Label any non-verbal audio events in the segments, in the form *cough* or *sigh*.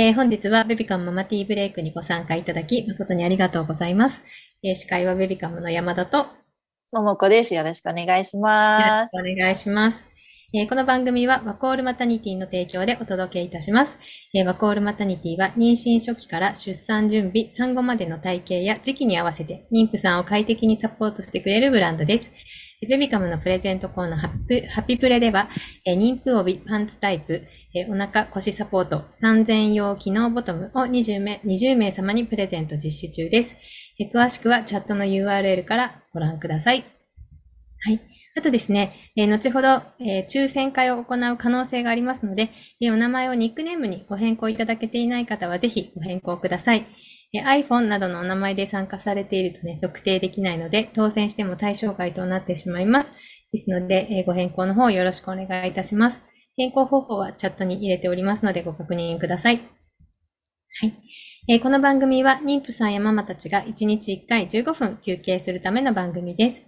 えー本日はベビカムママティーブレイクにご参加いただき、誠にありがとうございます。えー司会はベビカムの山田と、よももこです。よろしくお願いしろます。しくお願いします。えーこの番組はワコールマタニティの提供でお届けいたします。えーワコールマタニティは妊娠初期から出産準備、産後までの体型や時期に合わせて妊婦さんを快適にサポートしてくれるブランドです。ベビカムのプレゼントコーナーハッピハッピプレでは、えー妊婦帯パンツタイプ、えお腹腰サポート3000用機能ボトムを20名 ,20 名様にプレゼント実施中です。え詳しくはチャットの URL からご覧ください。はい。あとですね、え後ほど、え抽選会を行う可能性がありますので、えお名前をニックネームにご変更いただけていない方はぜひご変更ください。iPhone などのお名前で参加されているとね、特定できないので、当選しても対象外となってしまいます。ですので、ご変更の方よろしくお願いいたします。変更方法はチャットに入れておりますのでご確認ください。はい。えーこの番組は妊婦さんやママたちが1日1回15分休憩するための番組です。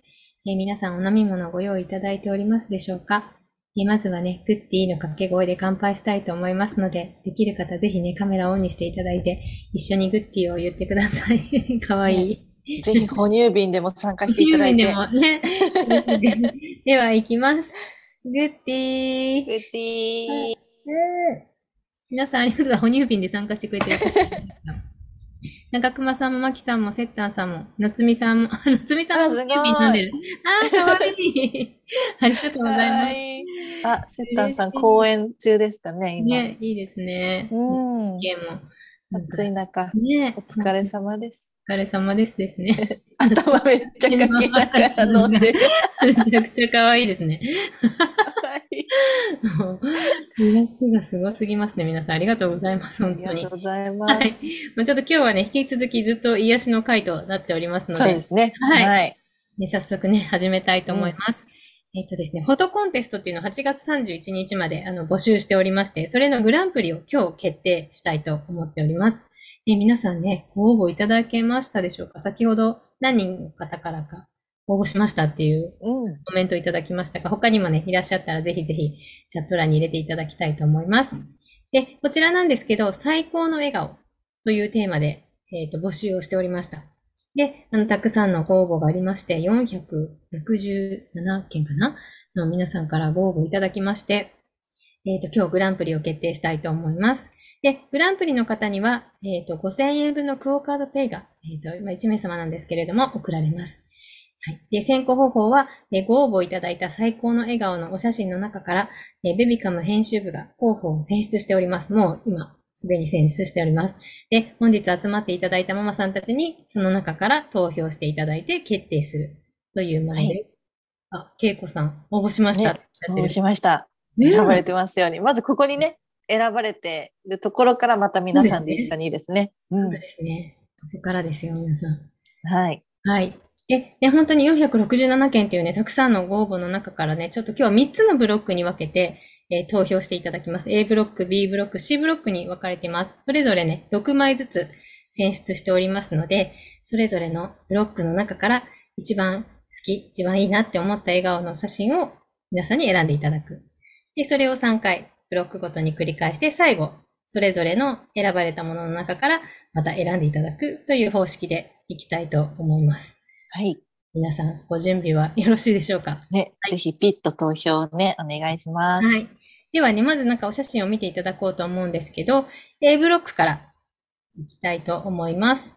えー皆さんお飲み物をご用意いただいておりますでしょうか、えーまずはね、グッディの掛け声で乾杯したいと思いますので、できる方ぜひね、カメラをオンにしていただいて、一緒にグッディを言ってください。*laughs* かわいい。ぜひ哺乳瓶でも参加していただいて。でもね。では、行きます。グッディー。グッディー。皆さんありがとうございます。哺乳瓶で参加してくれてる。長熊さんも、まきさんも、せったんさんも、なつみさんも、あなつみさんも乳瓶飲んでる。あー、かわいい。*laughs* ありがとうございます。はいあ、セッタンさん、公演中ですかね、今。ね、いいですね。うん。ゲーム暑い中、ね、お疲れ様です。お疲れ様ですですね。*laughs* 頭めっちゃかきながら飲んでる。めちゃくちゃ可愛いですね。はい癒しがすごすぎますね。皆さんありがとうございます。あ本当にりがとう。ございはます。い。まあちょっと今日はね、引き続きずっと癒しの回となっておりますのでそうで、すね。はいはい。ね早速ね、始めたいと思います。えっとですね、フォトコンテストっていうのを8月31日まであの募集しておりまして、それのグランプリを今日決定したいと思っております。で皆さんね、ご応募いただけましたでしょうか？先ほど何人の方からか応募しましたっていううん。コメントいただきましたが、他にもね、いらっしゃったらぜひぜひチャット欄に入れていただきたいと思います。で、こちらなんですけど、最高の笑顔というテーマで、えっ、と、募集をしておりました。で、あの、たくさんのご応募がありまして、467件かな？の皆さんからご応募いただきまして、えっ、と、今日グランプリを決定したいと思います。で、グランプリの方には、えっ、と、5000円分のクオカードペイが、えっ、と、まあ、1名様なんですけれども、送られます。はい。で、選考方法は、ご応募いただいた最高の笑顔のお写真の中から、ベビカム編集部が候補を選出しております。もう今、すでに選出しております。で、本日集まっていただいたママさんたちに、その中から投票していただいて決定するというものです。あ、けいこさん、応募しました。ね応募しました。ね選ばれてますように。まずここにね、選ばれているところからまた皆さんで一緒にですね。うんそう。ですね。ここからですよ、皆さん。はい。はい。で、ね、本当に467件っていうね、たくさんのご応募の中からね、ちょっと今日は3つのブロックに分けて、えー投票していただきます。A ブロック、B ブロック、C ブロックに分かれています。それぞれね、6枚ずつ選出しておりますので、それぞれのブロックの中から一番好き、一番いいなって思った笑顔の写真を皆さんに選んでいただく。で、それを3回、ブロックごとに繰り返して、最後、それぞれの選ばれたものの中からまた選んでいただくという方式でいきたいと思います。はい。皆さん、ご準備はよろしいでしょうか？ね、ぜひピッと投票をね、お願いします。はい。ではね、まずなんかお写真を見ていただこうと思うんですけど、A ブロックからいきたいと思います。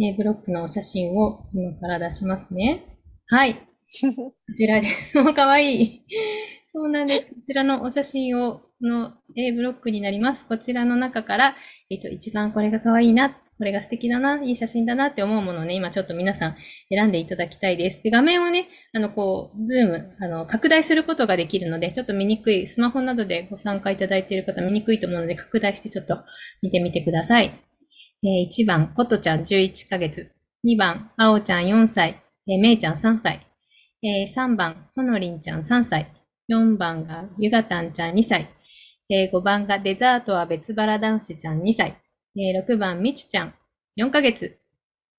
A ブロックのお写真を今から出しますね。はい。*laughs* こちらです。もうかわいい。そうなんです。こちらのお写真を、の A ブロックになります。こちらの中から、えっと、一番これがかわいいな、これが素敵だな、いい写真だなって思うものをね、今ちょっと皆さん選んでいただきたいです。で、画面をね、あの、こう、ズーム、あの、拡大することができるので、ちょっと見にくい、スマホなどでご参加いただいている方見にくいと思うので、拡大してちょっと見てみてください。え1番、ことちゃん11ヶ月。2番、あおちゃん4歳。えめいちゃん3歳。え3番、ほのりんちゃん3歳。4番がゆがたんちゃん2歳。え5番がデザートは別腹男子ちゃん2歳。えー6番、みちちゃん4ヶ月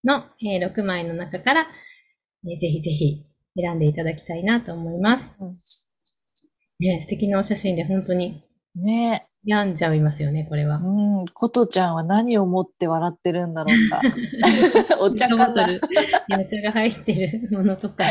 の、えー6枚の中から、えーぜひぜひ選んでいただきたいなと思います。うんね、素敵なお写真で本当にね病んじゃいますよね、これは。うん、ことちゃんは何を持って笑ってるんだろうか。*laughs* お茶かな。お茶が入ってるものとか。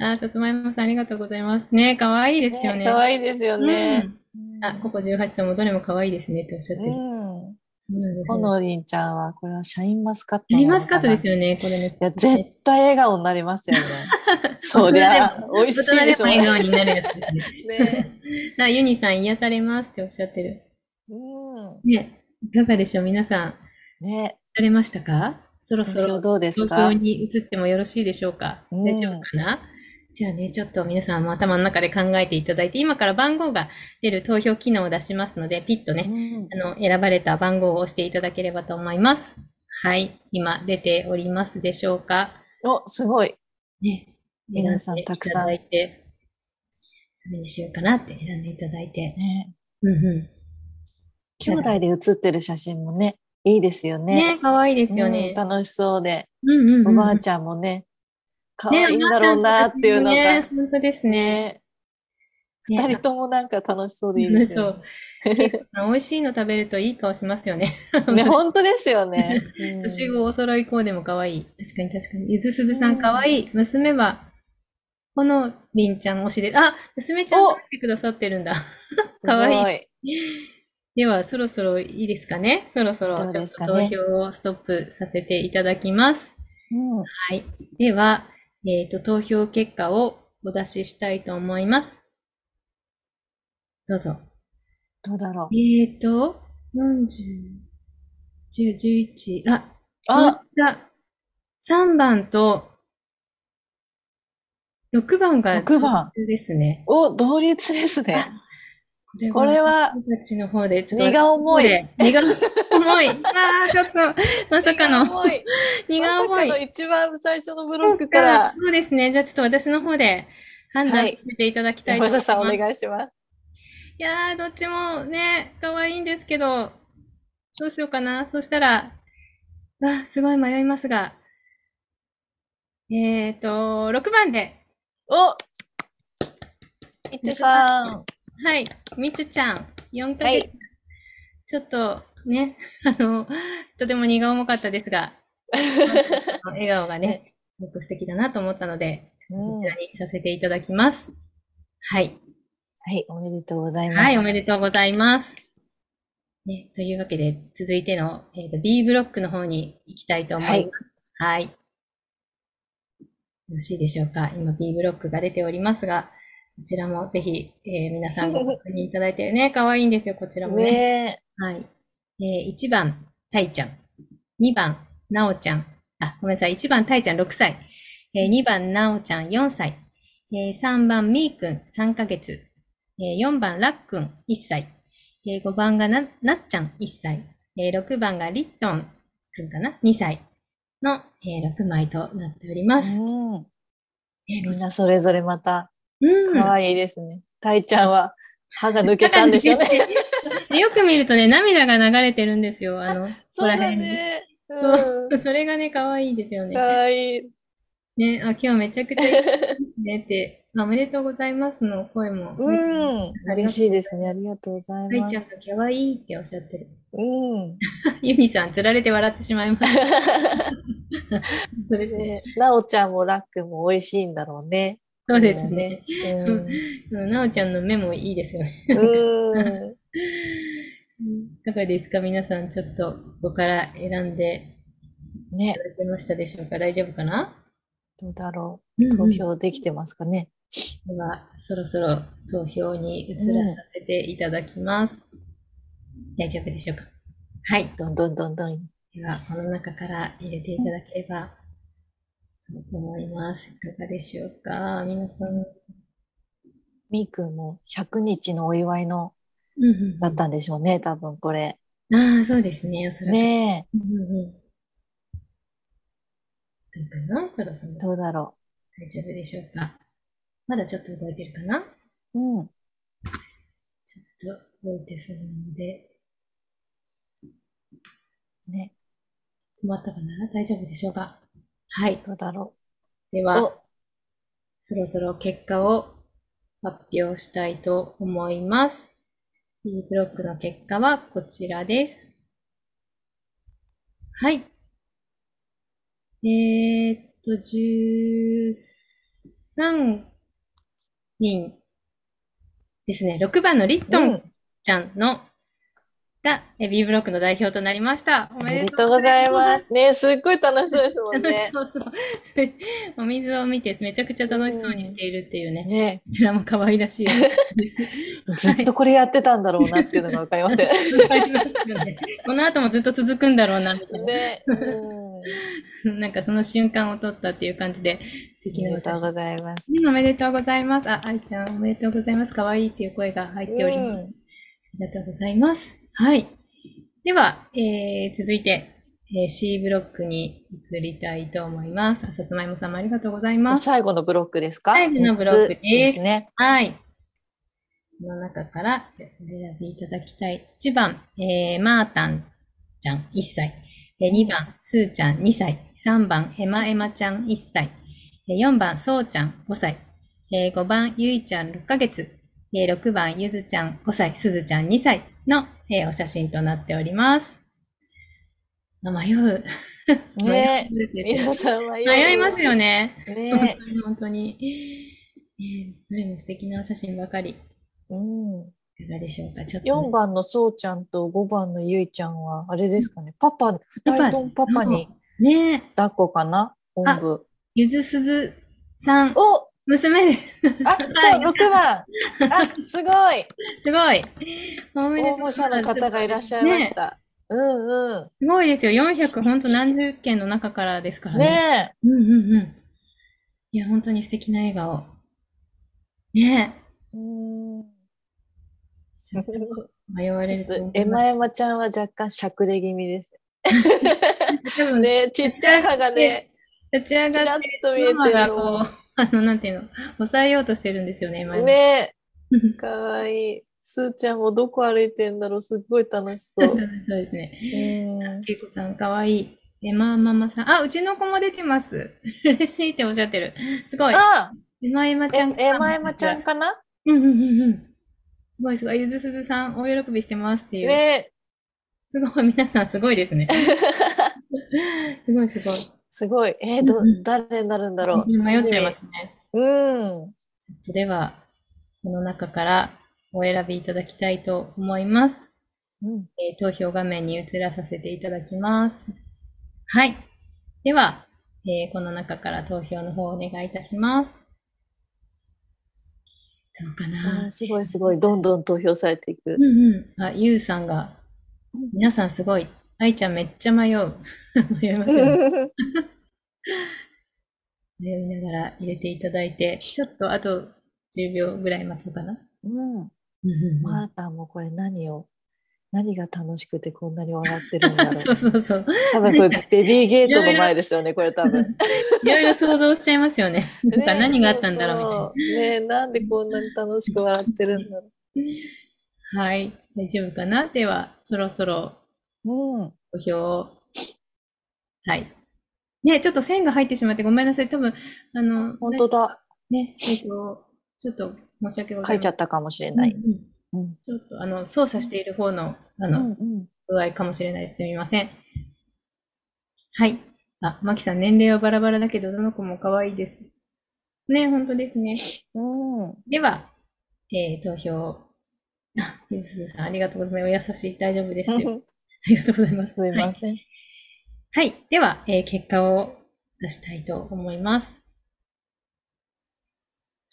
あ、さつまいもさんありがとうございます。ね、かわいいですよね。ね可愛いですよね。うんあ、ここ18さんもどれも可愛いですねっておっしゃってる。うん。そうなんですほね。のりんちゃんは、これはシャインマスカットやりますなのかなかとですよね、これね。いや、絶対笑顔になりますよね。*laughs* そりゃ、美味しいですもん笑顔ね。になるやつですね。ね *laughs* なユニさん癒されますっておっしゃってる。うん。ね、いかがでしょう皆さん、ねされましたか？そろそろどうです投か票に移ってもよろしいでしょうか？うん大丈夫かな？じゃあね、ちょっと皆さんも頭の中で考えていただいて、今から番号が出る投票機能を出しますので、ピッとね、うんあの、選ばれた番号を押していただければと思います。はい。今出ておりますでしょうか？お、すごい。ね。皆さんたくさん選でいただいて、どれにしようかなって選んでいただいて。ねうんう兄弟で写ってる写真もね、いいですよん。ね。ね、可愛いですよねうん。楽しそうで、うんうんうん。おばあちゃんもね、可ね愛いんだろうなっていうのねが、本当ですね。ね、ね二人ともなんか楽しそうでいいですよ美味しいの食べるといい顔しますよね。ね。ね、本当ですよね。うん年子お揃いコーデも可愛い。確かに確かに。ゆずすずさん可愛い。娘は、このりんちゃん推しで、あ、娘ちゃんが来てくださってるんだ。*laughs* 可愛いい。では、そろそろいいですかね？そろそろちょっと投票をストップさせていただきます。うんはい。では、えっ、と、投票結果をお出ししたいと思います。どうぞ。どうだろう。えっ、と、40、10、11、あ、あ、あ、3番と6番が6番ですね。お、同率ですね。これは私の方で、ちょっと荷が重い。荷が重い。ああ、ちょっと、まさかの。荷が重い *laughs* まさかの。一番最初のブロックから、そうですね。じゃあちょっと私の方で判断さはいせていただきたいと思います。山田さんお願いします。いやー、どっちもね、可愛いんですけど、どうしようかな。そしたら、あ、すごい迷いますが、えっ、と、6番で、おみちゅさん。はい、みちゅちゃん、4ヶ月、はいちょっとね、*laughs* あの、とても荷が重かったですが、*laughs* 笑顔がね、すごく素敵だなと思ったので、こちらにさせていただきます。はい。はい、おめでとうございます。はい、おめでとうございます。ね、というわけで、続いての、えーと B ブロックの方に行きたいと思います。はい。よろしいでしょうか今 B ブロックが出ておりますが、こちらもぜひ、えー皆さんご確認いただいて、ね、*laughs* 可愛いんですよ、こちらもね。ねはい。えー1番、たいちゃん。2番、なおちゃん。あ、ごめんなさい。1番、たいちゃん6歳。えー2番、なおちゃん4歳。えー3番、みーくん3ヶ月。えー4番、らっくん1歳。えー5番がな、なっちゃん1歳。えー6番がりっとんくんかな ?2 歳の、えー6枚となっております。うん。えーみんなそれぞれまたうん。可愛いですね。たいちゃんは歯が抜けたんでしょうね。でよく見るとね、涙が流れてるんですよ。あの、そうだね。そううん。それがね、可愛いですよね。可愛い。ね、あ、今日めちゃくちゃいいねって、*laughs* あおめでとうございますの声も。うん。嬉しいですね。ありがとうございますはいちゃ。んが可愛いっておっしゃってる。うん。*laughs* ユニさん、つられて笑ってしまいました。そうですね。ねなおちゃんもらっくんも美味しいんだろうね。そうですね。うん。うんなおちゃんの目もいいですよね。うん。いかがですか？皆さん、ちょっとここから選んでねいた、だけましたでしょうか？大丈夫かな？どうだろう。投票できてますかね？では、そろそろ投票に移らさせていただきます。大丈夫でしょうか？はい。どんどんどんどん。では、この中から入れていただければと思います。いかがでしょうか？皆さん。みーくんも100日のお祝いのうんうんだったんでしょうね、多分これ。ああ、そうですね。おそらく。ねうんうんうん。どうかな？そろそろえ、どうだろ大丈夫でしょうか？まだちょっと動いてるかな？う。うん。ちょっと動いてするので、ね、止まったかな？大丈夫でしょうか？はい。どうだろでう。は、お、そろそろ結果を発表したいと思います。B ブロックの結果はこちらです。はい。えー、っと、13人ですね。6番のリットンうんちゃんの、が、え B ブロックの代表となりました。おおめでとうございます。ね、すっごい楽しそうですもんね。*laughs* そうそう。お水を見てめちゃくちゃ楽しそうにしているっていうね。ね、こちらも可愛らしい。*laughs* ずっとこれやってたんだろうなっていうのがわかりますよわかりますよねこの後もずっと続くんだろうな、みたいな。ね。*laughs* うん。なんかその瞬間を撮ったっていう感じで、素おめでとうございます。うんおめでとうございます。あ、愛ちゃんおめでとうございます。可愛いっていう声が入っております。うんありがとうございます。はい。では、えー、続いて、えー C ブロックに移りたいと思います。あさつまいもさんもありがとうございます。最後のブロックですか？最後のブロックですね。はい。この中からお選びいただきたい。1番、えー、マータンちゃん1歳。えー2番、スーちゃん2歳。3番、エマエマちゃん1歳。えー4番、そうちゃん5歳。えー5番、ゆいちゃん6ヶ月。えー6番、ゆずちゃん5歳。すずちゃん2歳の、えーお写真となっております。あ迷う。ね皆さんは迷いますよね。ね。*laughs* 本当に。えーどれも素敵なお写真ばかり。うん。いかがでしょうか？ちょっとね、4番のそうちゃんと5番のゆいちゃんは、あれですかね。パパ、2人ともパパにねえ、抱っこかな？おんぶ。ゆずすずさん、お娘です。あ、はいそう、6番。あ、すごい。すごい。応募者の方がいらっしゃいました。うんうすごいですよ。400、本当何十件の中からですからん。ね。ねうんうんうん。いや、本当に素敵な笑顔。ねえ。うんえ、ちょっと迷われると思います。エマエマちゃんは若干しゃくれ気味です。*laughs* 多分ね、ねちっちゃい歯がね、立ち上ちらっがって、と見えてるの。、*laughs* あの、なんていうの、抑えようとしてるんですよね、今。ねえ、かわいい。すーちゃんもどこ歩いてんだろう？すっごい楽しそ *laughs* そうう。ですね。うんけいこさん、かわいい。エマママさん。あ、うちの子も出てます。*laughs* 嬉しいっておっしゃってる。すごい。あ、エマエマちゃん。え、エマエマちゃん。かな？うんうんうんうん。すごいすごい。ゆずすずさん、大喜びしてますっていう。ねすごい。皆さんすごいですね。すごいすごい。すごい。えー、どうんうん、誰になるんだろう。迷っちゃいますね。うん。では、この中からお選びいただきたいと思います。うん。えー投票画面に移らさせていただきます。はい。では、えーこの中から投票の方をお願いいたします。どうかあなーすごいすごい。どんどん投票されていくう。んうん。あ、ゆうさんが、皆さんすごい。愛ちゃんめっちゃ迷う。*laughs* 迷いますよね。*laughs* 迷いながら入れていただいて、ちょっとあと10秒ぐらい待とうかな。うん。マータンもこれ何を、何が楽しくてこんなに笑ってるんだろう。*laughs* そうそうそう。多分これベビーゲートの前ですよね、これ多分。いろいろ想像しちゃいますよね。なんかね何があったんだろうみたいな。ねえなんでこんなに楽しく笑ってるんだろはい、大丈夫かな？では、そろそろう。うん。投票を。はい。ね、ちょっと線が入ってしまってごめんなさい。多分、あの、本当だ。ね、えっと、ちょっと申し訳ございません。書いちゃったかもしれない。うんうんうん。ちょっと、あの、操作している方の、あの、うんうん。具合かもしれないです。すみません。はい。あ、マキさん、年齢はバラバラだけど、どの子も可愛いです。ね、本当ですね。うん。では、えー投票。あ、ゆずすずさん、ありがとうございます。お優しい、大丈夫です。*laughs* ありがとうございます。すみはいません。はい。では、えー結果を出したいと思います。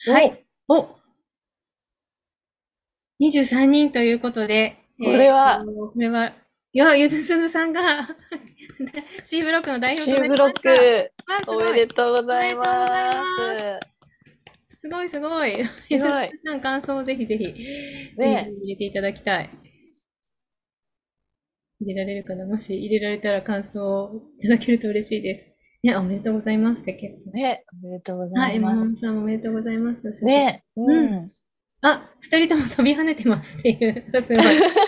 はい。お !23 人ということで、えーこれはこれは、いや、ゆずすずさんが *laughs* C ブロックの代表 C となりブロッました。ク、あすごいおめでとうございまおめでとうございすごいすごい。ゆずすごいずさん、感想をぜひぜひ、ね入れていただきたい。入れられるかな？もし入れられたら感想をいただけると嬉しいです。ね、おめでとうございますって結構す。ね、おめでとうござはい、ます。本さんおめでとうございます。ね、ううん。あ、二人とも飛び跳ねてますっていう。すごい。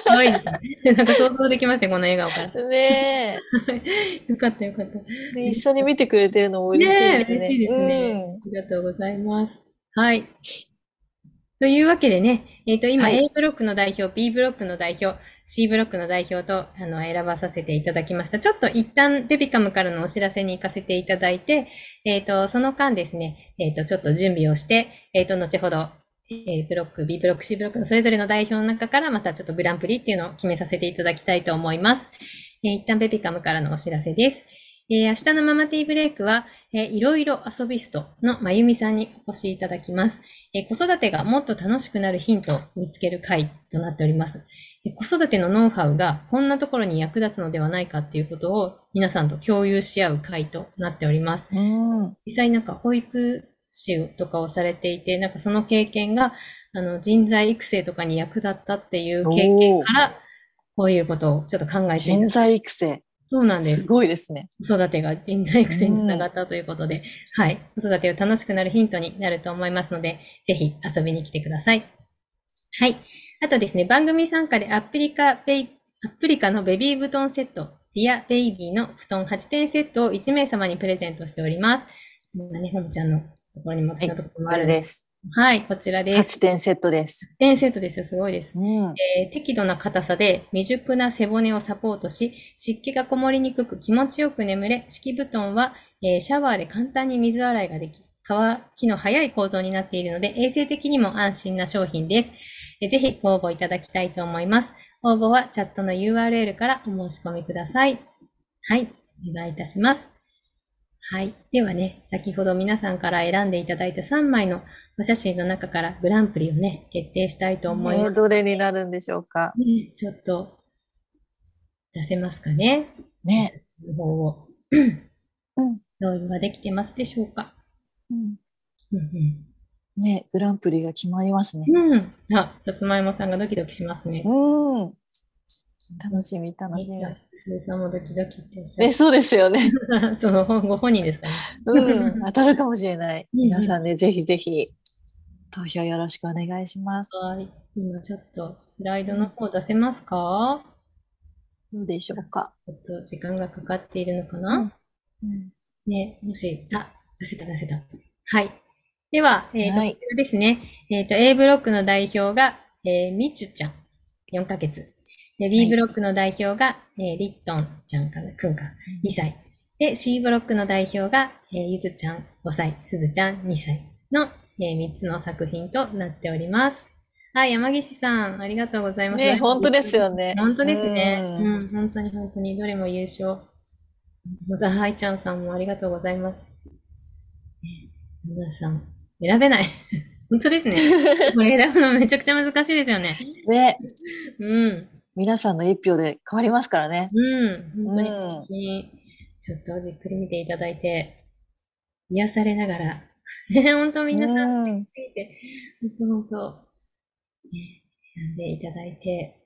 可愛いですね。なんか想像できますね、この笑顔から。ね *laughs* よかったよかった。一緒に見てくれてるのも嬉しいですね。ねえ嬉しいですねありがとうございます。はい。というわけでね、えっ、と、今、はい A ブロックの代表、B ブロックの代表、C ブロックの代表と、あの、選ばさせていただきました。ちょっと一旦、ベビカムからのお知らせに行かせていただいて、えっ、と、その間ですね、えっ、と、ちょっと準備をして、えっ、と、後ほど、A ブロック、B ブロック、C ブロックのそれぞれの代表の中から、またちょっとグランプリっていうのを決めさせていただきたいと思います。えー一旦ベビカムからのお知らせです。えー明日のママティーブレイクは、えーいろいろ遊びストのまゆみさんにお越しいただきます。えー子育てがもっと楽しくなるヒントを見つける回となっております。えー子育てのノウハウがこんなところに役立つのではないかっていうことを皆さんと共有し合う回となっております。うん。実際なんか保育士とかをされていて、なんかその経験があの人材育成とかに役立ったっていう経験から、こういうことをちょっと考えて人材育成。そうなんですす。ごいですね。子育てが人材育成につながったということで、はい。子育てを楽しくなるヒントになると思いますので、ぜひ遊びに来てください。はい。あとですね、番組参加でアプリカベイ、アプリカのベビー布団セット、ディアベイビーの布団8点セットを1名様にプレゼントしております。今ね、ほもちゃんのところにも私のところもああるんで。す。はい、こちらです。8点セットです。8点セットですよ、すごいです。うん。えー適度な硬さで未熟な背骨をサポートし、湿気がこもりにくく気持ちよく眠れ、敷布団は、えーシャワーで簡単に水洗いができ、乾きの早い構造になっているので、衛生的にも安心な商品です。えーぜひご応募いただきたいと思います。応募はチャットの URL からお申し込みください。はい、お願いいたします。はい。ではね、先ほど皆さんから選んでいただいた3枚のお写真の中からグランプリをね、決定したいと思いますね。どれになるんでしょうか？ね、ちょっと出せますかね？ね。の方を。うん。用意はできてますでしょうか？うんうんね、グランプリが決まりますね。うん。うん。あ、さつまいもさんがドキドキしますね。うん。楽しみ、楽しみ。さんもドキドキっておっしゃえ、る。そうですよね。*laughs* その本ご本人ですかね。うん。当たるかもしれない。うん皆さんね、ぜひぜひ、投票よろしくお願いします。はい。今ちょっとスライドの方出せますか？どうでしょうか。ちょっと時間がかかっているのかな、うん。ね、もし、あ、出せた出せた。はい。では、えっ、と、はいこちらですね。えっ、と、A ブロックの代表が、えー、みちゅちゃん、4ヶ月。で、B ブロックの代表が、えー、リットンちゃんかな、くんか、2歳。で、C ブロックの代表が、えー、ゆずちゃん5歳、すずちゃん2歳の、えー、3つの作品となっております。はい、山岸さん、ありがとうございます。ね、本当ですよね。本当ですね。ううんん、本当に本当に、どれも優勝。また、はいちゃんさんもありがとうございます。ね皆さん、選べない。*laughs* 本当ですね。*laughs* これ選ぶのめちゃくちゃ難しいですよね。ね、うん。皆さんの一票で変わりますからね。うん。本当に、ちょっとじっくり見ていただいて、癒されながら、ね、*laughs* 本当皆さん、本当本当、ね、選んでいただいて、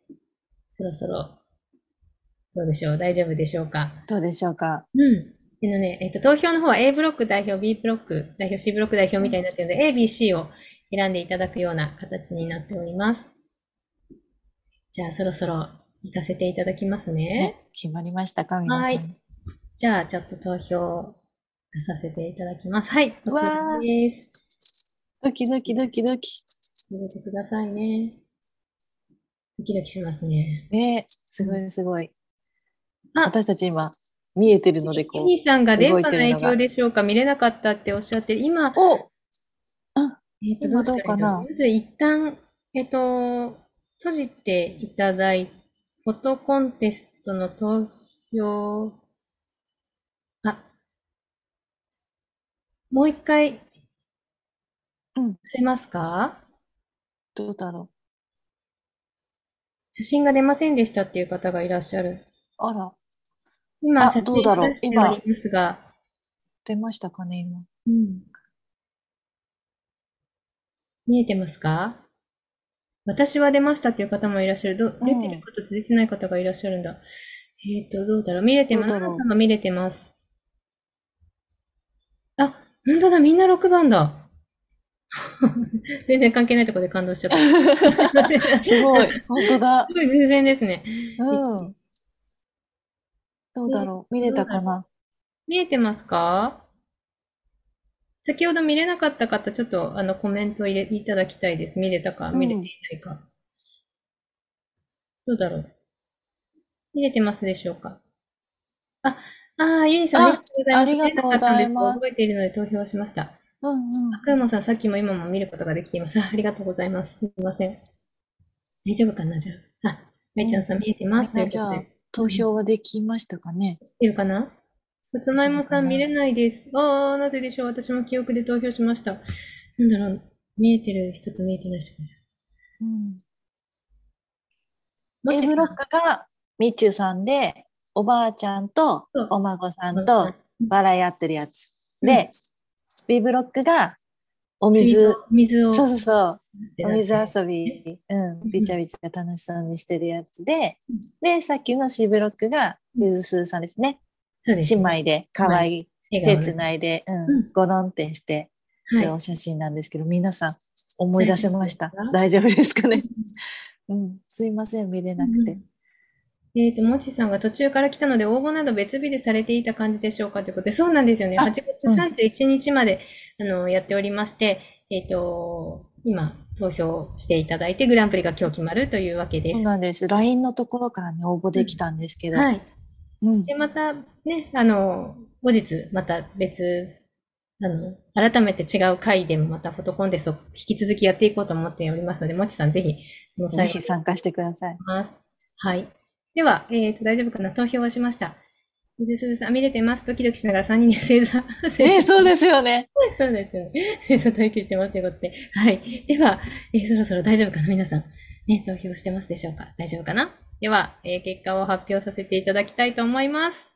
そろそろ、どうでしょう？大丈夫でしょうか？どうでしょうか？うん。でのね、えっと、投票の方は A ブロック代表、B ブロック代表、C ブロック代表みたいになっているので、A、B、C を選んでいただくような形になっております。じゃあ、そろそろ行かせていただきますね。ね、決まりましたか、皆さん。はいじゃあ、ちょっと投票を出させていただきます。はい、こちらわーです。ドキドキドキドキ。入れてくださいね。ドキドキしますね。ね、すごいすごい。あ私たち今、見えてるので、こう。兄さんが電波の影響でしょうか？見れなかったっておっしゃってる。今、おえっと、今どうかな？まず一旦、えっと、閉じていただいフォトコンテストの投票、あ、もう一回、うん。せますか？どうだろ写真が出ませんでしたっていう方がいらっしゃる。う。あら、今、あ写真どうだろう。出しておりますが、出ましたかね、今。うん。見えてますか？私は出ましたっていう方もいらっしゃる。ど出てる方と出てない方がいらっしゃるんだ。えっと、どうだろう見れてます？見れてます。あ、本当だ、みんな6番だ。*laughs* 全然関係ないところで感動しちゃった。す *laughs* すごい、本当だ。ごい偶然ですね。うん。どうだろう見れたかな？見えてますか？先ほど見れなかった方、ちょっとあのコメントを入れいただきたいです。見れたか、うん見れていないか。どうだろう？見れてますでしょうか？あ、あー、ユニさん、あありがとうございます覚えているので投票しました。うんうん。赤山さん、さっきも今も見ることができています。あ *laughs* ありがとうございます。すみません。大丈夫かなじゃあ。あ、めいちゃんさん見えてます。というじゃあことで。、投票はできましたかね？いるかな？さつまいもさん見れないです。ああ、なぜでしょう？私も記憶で投票しました。なんだろう。見えてる人と見えてない人がいる。うん。も A ブロックがみちゅさんで、おばあちゃんとお孫さんと笑い合ってるやつ。うんで、B ブロックがお水、水を。そうそうそう、お水遊遊び、うん、びちゃびちゃ楽しそうにしてるやつでうん、で、さっきの C ブロックがゆずすーさんですね。姉妹で可愛い手つないで、ううん。ん、ゴロンってしてはお写真なんですけど、皆さん思い出せました？大丈夫ですか？ね？*laughs* うん、すいません、見れなくて。えっ、と、もちさんが途中から来たので、応募など別日でされていた感じでしょうかということで、そうなんですよね。あ8月31日まで、あのやっておりまして、えっ、と、今、投票していただいて、グランプリが今日決まるというわけで。す。そうなんです。LINE のところからね、応募できたんですけど、はい。うんで、またね、あの、後日、また別、あの、改めて違う回でもまたフォトコンテストを引き続きやっていこうと思っておりますので、もちさんぜひ、ぜひ参加してください。はい。では、えっ、と、大丈夫かな？投票はしました。水鈴さん、見れてます？ドキドキしながら3人で正座。*laughs* えー、そうですよね。*laughs* そうですよね。*laughs* 正座待機してますということで。はい。では、えーそろそろ大丈夫かな？皆さん。ね、投票してますでしょうか？大丈夫かな？では、えー結果を発表させていただきたいと思います。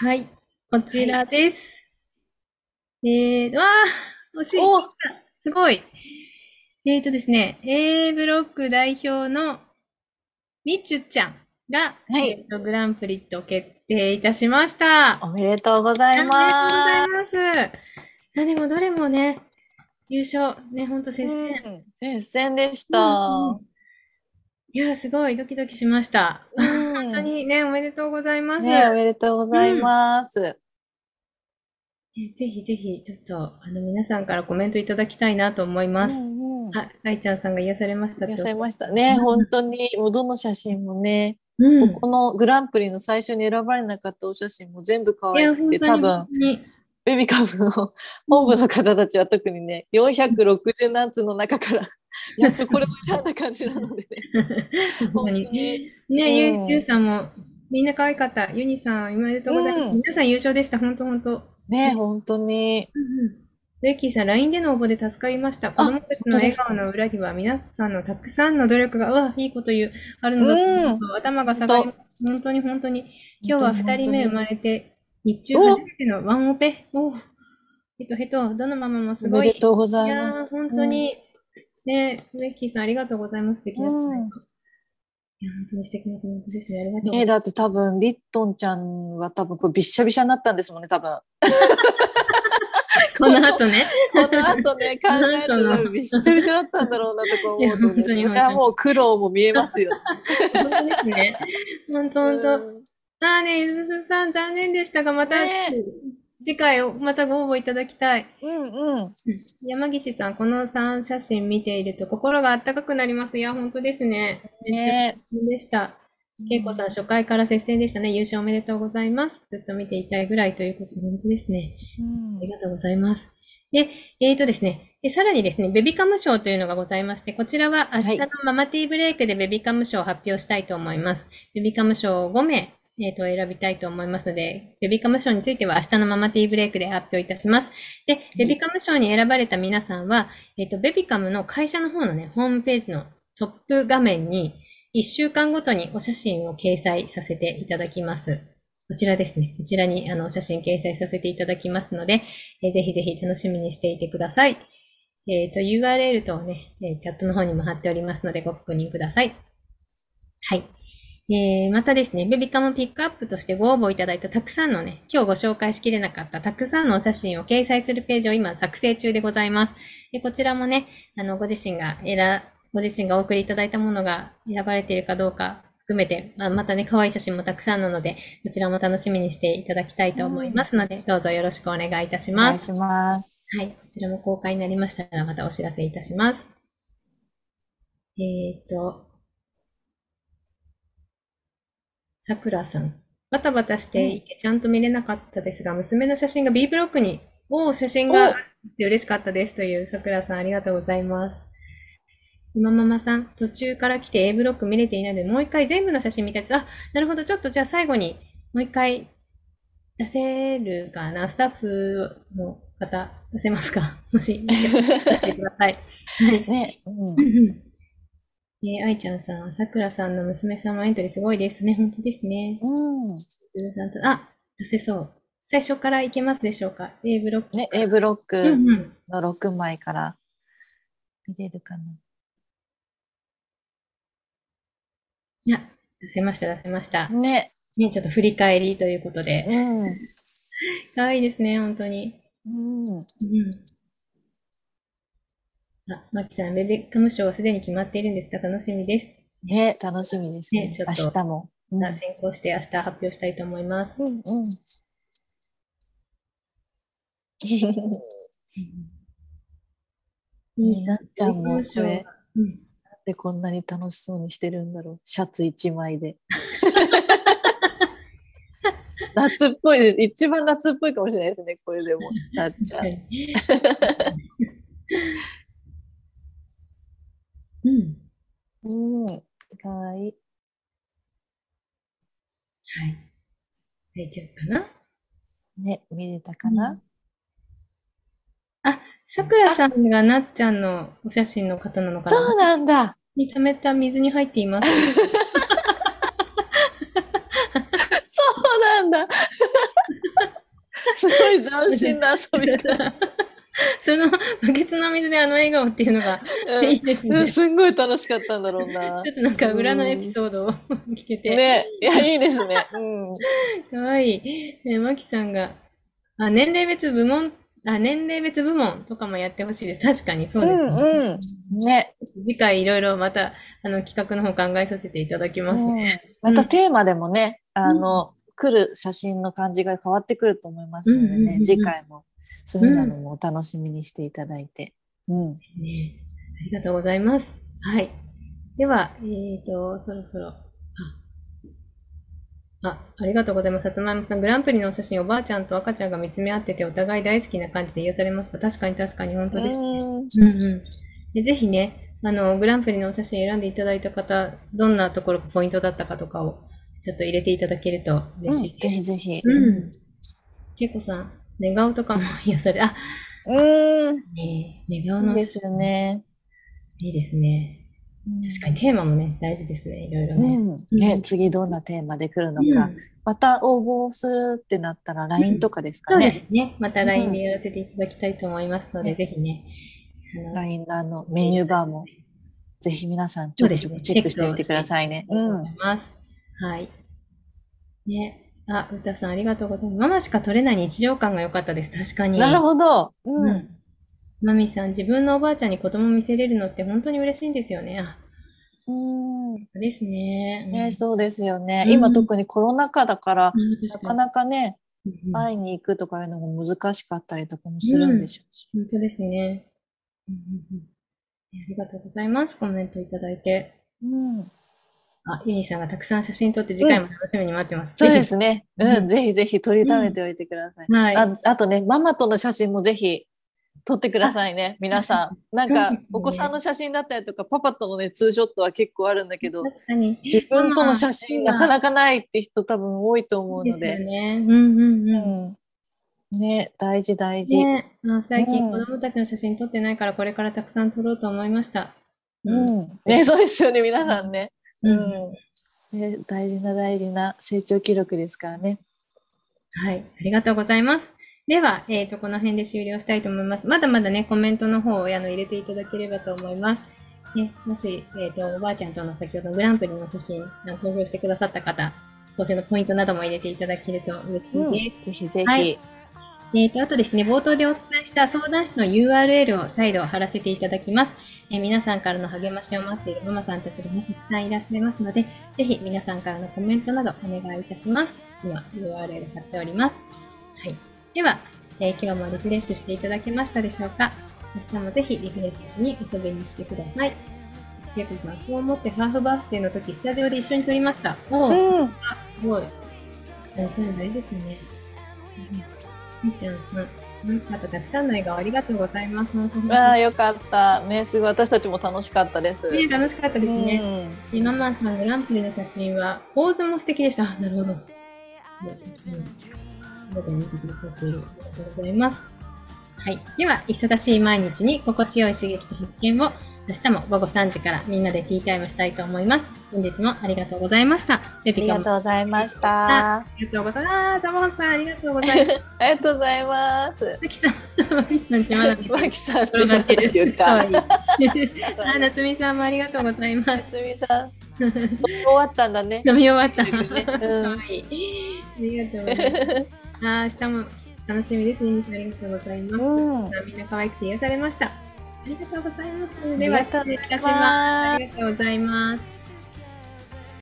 はい。こちらです。えー、わー惜しいおすごい。えーとですね、A ブロック代表のみちゅちゃんが、はいえーとグランプリと決定いたしました。おめでとうございます。ありがとうございます。あでもどれもね、優勝、ね、ほんと接戦。うん接戦でしうんたうん。いや、すごいドキドキしました。う当にね、おめでとうございます。ね、おめでとうございます。えぜひぜひ、ちょっと、あの、皆さんからコメントいただきたいなと思います。うんうんあ、ライちゃんさんが癒されましたっていらっしゃいましたうんね。本当に、もうどの写真もね、うん。このグランプリの最初に選ばれなかったお写真も全部可いや、愛くて、多分本、当に。ベビカブの本部の方たちは特にね、460何通の中から、*laughs* やっとこれも選んだ感じなのでね。*laughs* 本当ね、ゆうんゆうさんも、みんな可愛かった。ユニさん、おめでとうございます。うん皆さん優勝でした。本当本当。ね、本当に。うんうんベッキーさん、LINE での応募で助かりました。子供たちの笑顔の裏には皆さんのたくさんの努力が、うわ、いいこと言う、あるのだと頭が下がります。本当に本当に。今日は2人目生まれて、日中初めてのワンオペ。おヘトヘト、どのママもすごい。おめでとうございやーいます。本当に、ね、ベッキーさん、ありがとうございます。素敵な。うんいや、本当に素敵なコメントですね。ありがとうございね、ます。だって多分、リットンちゃんは多分、これびっしゃびしゃになったんですもんね、多分。*laughs* この後ね。*laughs* この後ね、考えたらびっしゃびしゃだったんだろうなとか思うとね、にそれはもう苦労も見えますよ。*laughs* 本当ですね。本当本当。うんああね、ゆずすさん、残念でしたが、また、ね次回をまたご応募いただきたい。うんうん。山岸さん、この3写真見ていると心があったかくなります。いや、本当ですね。めっちゃでした。けいこさん、初回から接戦でしたね。優勝おめでとうございます。ずっと見ていたいぐらいということで、本当ですね。うんありがとうございます。で、えーとですね、でさらにですね、ベビカム賞というのがございまして、こちらは明日のママティーブレイクでベビカム賞を発表したいと思います。ベビカム賞を5名、えーと選びたいと思いますので、ベビカム賞については明日のママティーブレイクで発表いたします。で、ベビカム賞に選ばれた皆さんは、えっ、と、ベビカムの会社の方のね、ホームページのトップ画面に、1週間ごとにお写真を掲載させていただきます。こちらですね。こちらにあのお写真掲載させていただきますので、えーぜひぜひ楽しみにしていてください。えっ、と、URL とね、えーチャットの方にも貼っておりますのでご確認ください。はい。えーまたですね、ベビカムピックアップとしてご応募いただいたたくさんのね、今日ご紹介しきれなかったたくさんのお写真を掲載するページを今作成中でございます。でこちらもね、あの、ご自身が選、ご自身がお送りいただいたものが選ばれているかどうか含めて、まあ、またね、可愛い写真もたくさんなので、こちらも楽しみにしていただきたいと思いますので、どうぞよろしくお願いいたします。お願いします。はい。こちらも公開になりましたら、またお知らせいたします。えっ、と、さくらさん。バタバタしていてちゃんと見れなかったですが、娘の写真が B ブロックに、おお、写真があって嬉しかったですというさくらさん、ありがとうございます。ひまママさん、途中から来て A ブロック見れていないので、もう一回全部の写真見たいです。あ、なるほど。ちょっとじゃあ最後に、もう一回出せるかな？スタッフの方、出せますか？もし、出してください。はい。ね、うんうんうんえー、愛ちゃんさん、さくらさんの娘さんもエントリーすごいですね。本当ですね。うん。あ、出せそう。最初からいけますでしょうか ?A ブロック。ね、A ブロッうクんうん。の6枚から見れるかな？いや、出せました、出せました。ね、ね、ちょっと振り返りということで。うん。*laughs* 可愛いですね、本当に。うん。うん。あ、マキさん、レベッカム賞はすでに決まっているんですか？楽しみです。ね、楽しみですね。明ねちょっと日も。うん。先行して明日発表したいと思います。うんうん。いいさ、じゃあもうこれ、うん。でこんなに楽しそうにしてるんだろう。シャツ1枚で。*laughs* 夏っぽいです。一番夏っぽいかもしれないですね。これでも。なっちゃう。はいうん。うん。かわいい。はい。大丈夫かな？ね、見れたかな、あ、さくらさんがなっちゃんのお写真の方なのかな？そうなんだ。に溜めた水に入っています。*laughs* そうなんだ。*laughs* すごい斬新な遊び方。*laughs* そのバケツの水であの笑顔っていうのがいいですうん、ね。すんごい楽しかったんだろうなちょ。っとなんか裏のエピソードを聞けて、ね、いや、いいですね。うん。かわいい。え、マキさんが、あ、年齢別部門、あ、年齢別部門とかもやってほしいです。確かにそうです、うんうん。ね。次回いろいろまた、あの、企画の方考えさせていただきますね。またテーマでもね、あの、来る写真の感じが変わってくると思いますのでね、次回もそういうのもお楽しみにしていただいて。うん。ね、ありがとうございます。はい。では、えっ、と、そろそろ、あ、あ、ありがとうございます。さつまいもさん、グランプリのお写真、おばあちゃんと赤ちゃんが見つめ合ってて、お互い大好きな感じで癒されました。確かに確かに、本当ですね。うんうんうん。でぜひね、あの、グランプリのお写真選んでいただいた方、どんなところがポイントだったかとかを、ちょっと入れていただけると嬉しいぜです。ひぜひ。うん。けいこさん、寝顔とかも癒され、あ、うん。ね、寝顔のいいですよね。いいですね。確かにテーマもね、大事ですね、いろいろうね。ん。ね、次どんなテーマで来るのうんか。また応募するってなったら LINE とかですかそうでね。すね。またうん LINE でやらせていただきたいと思いますので、ねぜひね、LINE のあのメニューバーもぜひ皆さんちょくちょくチェックしてみてくださいね。ありがとうございます。はい。ね。あ、うたさんありがとうございます。ママしか撮れない日常感が良かったです。確かに。なるほど。う。うんん。マミさん、自分のおばあちゃんに子供見せれるのって本当に嬉しいんですよね。あ、うんですね。うんね、そうですよね。うん今特にコロナ禍だから、うんなかなかね、うんうん会いに行くとかいうのも難しかったりとかもするんでしょうし。本当ですね。うんうんうんありがとうございます。コメントいただいて。うん。あ、ユニさんがたくさん写真撮って次回も楽しみに待ってます。そうでぜすね。ううんん、ぜひぜひ撮りためておいてください。ひ。はい。ああとね、ママとの写真もぜひ撮ってくださいね、皆さん。*laughs* なんかね、お子さんの写真だったりとか、パパとのね、ツーショットは結構あるんだけど、確かに。自分との写真なかなかないって人多分多いと思うのでで。ね。うんうんうん。うん。ね、大事大事。ね、あ最近うん子供たちの写真撮ってないからこれからたくさん撮ろうと思いました。うん。ね、そうですよね、皆さんね。う。うんん。ね、大事な大事な成長記録ですからね。はい。ありがとうございます。では、えっ、と、この辺で終了したいと思います。まだまだね、コメントの方をあの入れていただければと思います。ね、もし、えっ、と、おばあちゃんとの先ほどのグランプリの写真、あの投票してくださった方、投票のポイントなども入れていただけると嬉しいです。ぜひぜひ。はいえーと、あとですね、冒頭でお伝えした相談室の URL を再度貼らせていただきます。えー皆さんからの励ましを待っているママさんたちがね、たくさんいらっしゃいますので、ぜひ皆さんからのコメントなどお願いいたします。今、URL 貼っております。はい。では、えー今日もリフレッシュしていただけましたでしょうか？明日もぜひリフレッシュしに遊びに来てください。ケイコさん、そう思ってハーフバースデーの時、スタジオで一緒に撮りました。おー、うん。すごい。大変大ですね。みーちゃん、うん楽しかった。たくさんの笑顔ありがとうございます。ああ、よかった。ね、すごい私たちも楽しかったです。ね、楽しかったですね。でママさん、グランプリの写真は、構図も素敵でした。あ *laughs* なるほど。ね確かに。どこに見てくださっている。ありがとうございます。はい。では、忙しい毎日に心地よい刺激と発見を、明日も午後3時からみんなでティータイムしたいと思います。本日もありがとうございました。レありがとうございました。ありがとうございます。ザボンさん、ありがとうございます。ありがとうございます。さきさん、まきさん、ちまだマキさん、ちまってる。いうか。*laughs* あ、なつみさんもありがとうございます。夏美さん、終わったんだね。飲み終わった。うんわいい。ありがとうございます。あ、明日も楽しみです。みんなありがとうございます。うん。みんな可愛くて癒されました。ありがとうございます。では、失礼いたします。ありがとうございます。